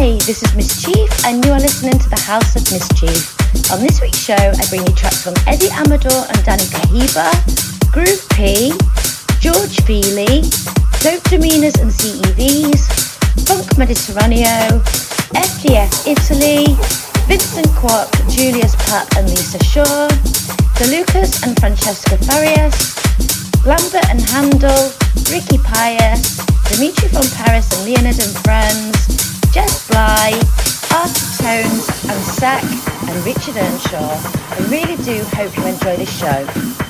Hi, this is Miss Chief, and you are listening to the House of Miss Chief. On this week's show, I bring you tracks from Eddie Amador and Danny Kahiba, Groove P, George Feely, Dope Demeanors and CEVs, Funk Mediterraneo, FDF Italy, Vincent Quark, Julius Papp and Lisa Shaw, DeLucas and Francesca Farias, Lambert and Handel, Ricky Pius, Dimitri from Paris and Leonard and Friends, Jess Bly, Artie Tones and Sack and Richard Earnshaw. I really do hope you enjoy this show.